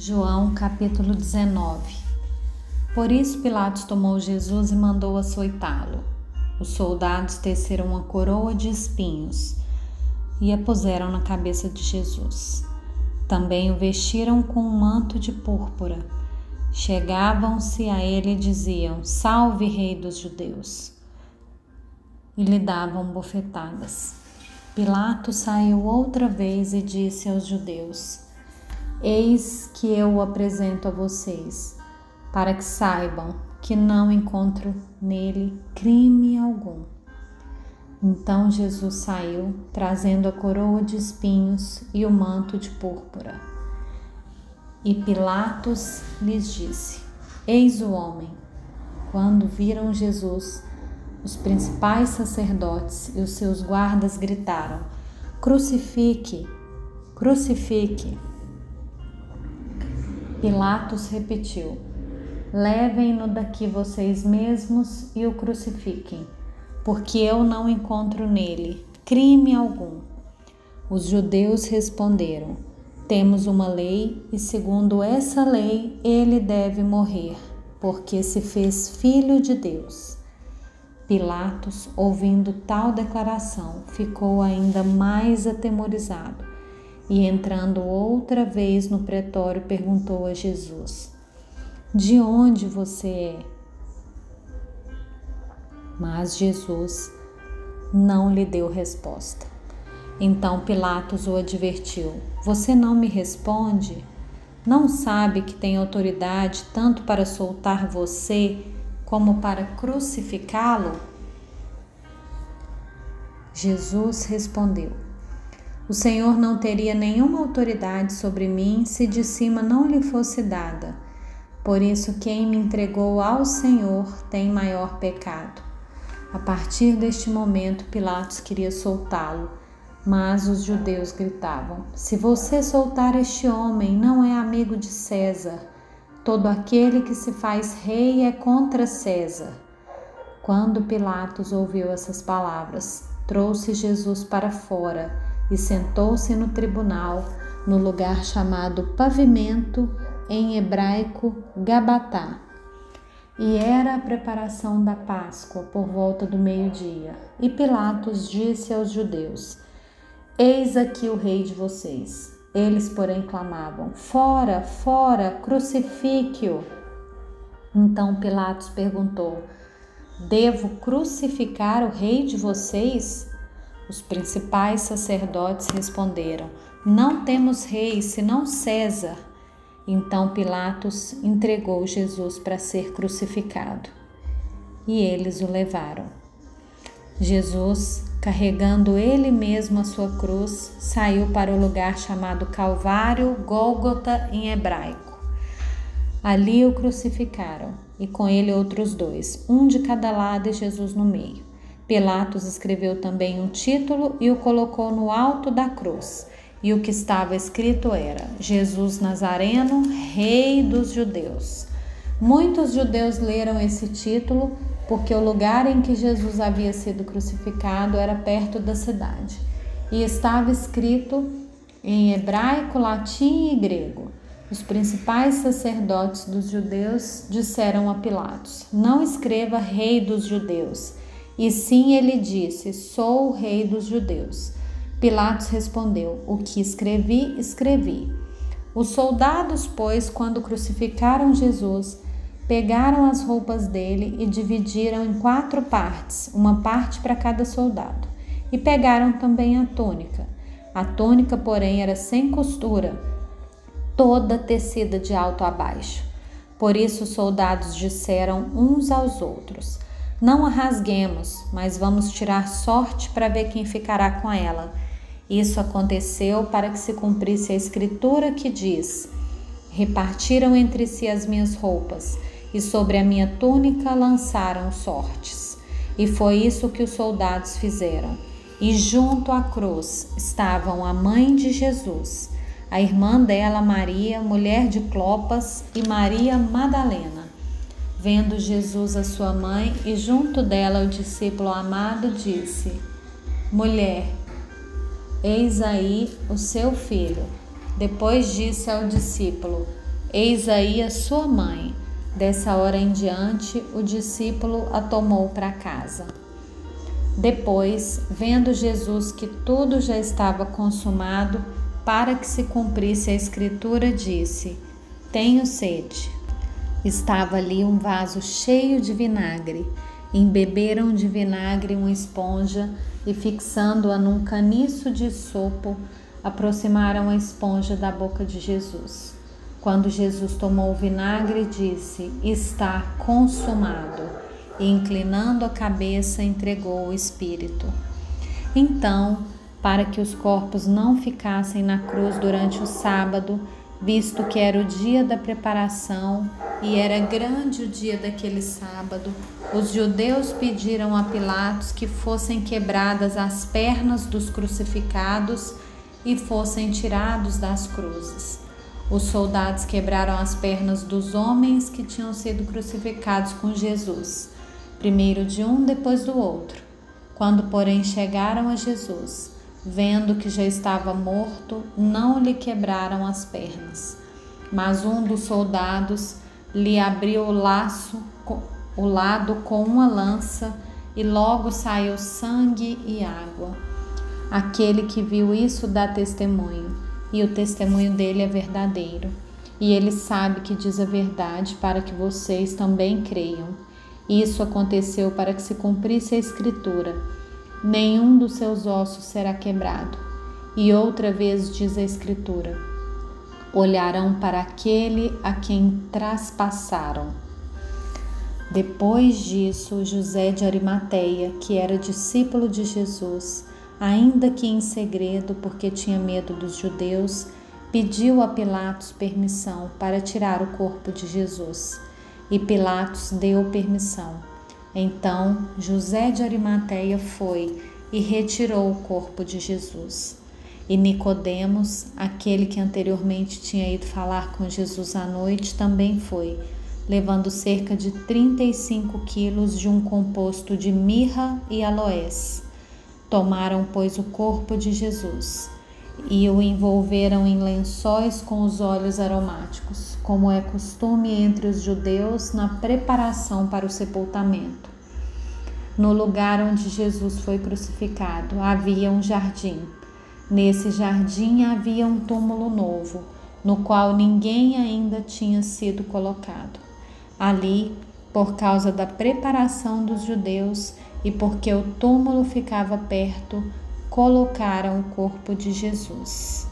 João capítulo 19 Por isso Pilatos tomou Jesus e mandou açoitá-lo. Os soldados teceram uma coroa de espinhos e a puseram na cabeça de Jesus. Também o vestiram com um manto de púrpura. Chegavam-se a ele e diziam: Salve, Rei dos Judeus! E lhe davam bofetadas. Pilatos saiu outra vez e disse aos judeus: Eis que eu o apresento a vocês, para que saibam que não encontro nele crime algum. Então Jesus saiu, trazendo a coroa de espinhos e o manto de púrpura. E Pilatos lhes disse: Eis o homem. Quando viram Jesus, os principais sacerdotes e os seus guardas gritaram: Crucifique, crucifique. Pilatos repetiu: Levem-no daqui vocês mesmos e o crucifiquem, porque eu não encontro nele crime algum. Os judeus responderam: Temos uma lei e, segundo essa lei, ele deve morrer, porque se fez filho de Deus. Pilatos, ouvindo tal declaração, ficou ainda mais atemorizado e entrando outra vez no pretório, perguntou a Jesus: De onde você é? Mas Jesus não lhe deu resposta. Então Pilatos o advertiu: Você não me responde? Não sabe que tem autoridade tanto para soltar você como para crucificá-lo? Jesus respondeu: o Senhor não teria nenhuma autoridade sobre mim se de cima não lhe fosse dada. Por isso, quem me entregou ao Senhor tem maior pecado. A partir deste momento, Pilatos queria soltá-lo, mas os judeus gritavam: Se você soltar este homem, não é amigo de César. Todo aquele que se faz rei é contra César. Quando Pilatos ouviu essas palavras, trouxe Jesus para fora e sentou-se no tribunal, no lugar chamado Pavimento, em hebraico Gabatá. E era a preparação da Páscoa por volta do meio-dia. E Pilatos disse aos judeus: Eis aqui o rei de vocês. Eles, porém, clamavam: Fora, fora, crucifique-o. Então Pilatos perguntou: Devo crucificar o rei de vocês? Os principais sacerdotes responderam: Não temos rei senão César. Então Pilatos entregou Jesus para ser crucificado. E eles o levaram. Jesus, carregando ele mesmo a sua cruz, saiu para o lugar chamado Calvário, Gólgota em hebraico. Ali o crucificaram, e com ele outros dois, um de cada lado e Jesus no meio. Pilatos escreveu também um título e o colocou no alto da cruz. E o que estava escrito era: Jesus Nazareno, Rei dos Judeus. Muitos judeus leram esse título porque o lugar em que Jesus havia sido crucificado era perto da cidade e estava escrito em hebraico, latim e grego. Os principais sacerdotes dos judeus disseram a Pilatos: Não escreva Rei dos Judeus e sim ele disse: Sou o rei dos judeus. Pilatos respondeu: O que escrevi, escrevi. Os soldados, pois, quando crucificaram Jesus, pegaram as roupas dele e dividiram em quatro partes, uma parte para cada soldado. E pegaram também a túnica. A túnica, porém, era sem costura, toda tecida de alto a baixo. Por isso os soldados disseram uns aos outros: não a rasguemos, mas vamos tirar sorte para ver quem ficará com ela. Isso aconteceu para que se cumprisse a escritura que diz: Repartiram entre si as minhas roupas, e sobre a minha túnica lançaram sortes. E foi isso que os soldados fizeram. E junto à cruz estavam a mãe de Jesus, a irmã dela, Maria, mulher de Clopas, e Maria Madalena. Vendo Jesus a sua mãe e junto dela o discípulo amado, disse: Mulher, eis aí o seu filho. Depois disse ao discípulo: Eis aí a sua mãe. Dessa hora em diante, o discípulo a tomou para casa. Depois, vendo Jesus que tudo já estava consumado, para que se cumprisse a Escritura, disse: Tenho sede. Estava ali um vaso cheio de vinagre. Embeberam de vinagre uma esponja e, fixando-a num caniço de sopo, aproximaram a esponja da boca de Jesus. Quando Jesus tomou o vinagre, disse: Está consumado. E, inclinando a cabeça, entregou o Espírito. Então, para que os corpos não ficassem na cruz durante o sábado, visto que era o dia da preparação e era grande o dia daquele sábado, os judeus pediram a Pilatos que fossem quebradas as pernas dos crucificados e fossem tirados das cruzes. Os soldados quebraram as pernas dos homens que tinham sido crucificados com Jesus, primeiro de um, depois do outro. Quando, porém, chegaram a Jesus, vendo que já estava morto, não lhe quebraram as pernas. Mas um dos soldados lhe abriu o laço, o lado com uma lança, e logo saiu sangue e água. Aquele que viu isso dá testemunho, e o testemunho dele é verdadeiro. E ele sabe que diz a verdade para que vocês também creiam. Isso aconteceu para que se cumprisse a Escritura: nenhum dos seus ossos será quebrado. E outra vez diz a Escritura: olharão para aquele a quem traspassaram. Depois disso, José de Arimateia, que era discípulo de Jesus, ainda que em segredo, porque tinha medo dos judeus, pediu a Pilatos permissão para tirar o corpo de Jesus. E Pilatos deu permissão. Então José de Arimateia foi e retirou o corpo de Jesus. E Nicodemos, aquele que anteriormente tinha ido falar com Jesus à noite, também foi, levando cerca de 35 quilos de um composto de mirra e aloés. Tomaram, pois, o corpo de Jesus e o envolveram em lençóis com os óleos aromáticos, como é costume entre os judeus na preparação para o sepultamento. No lugar onde Jesus foi crucificado havia um jardim. Nesse jardim havia um túmulo novo, no qual ninguém ainda tinha sido colocado. Ali, por causa da preparação dos judeus, e porque o túmulo ficava perto, colocaram o corpo de Jesus.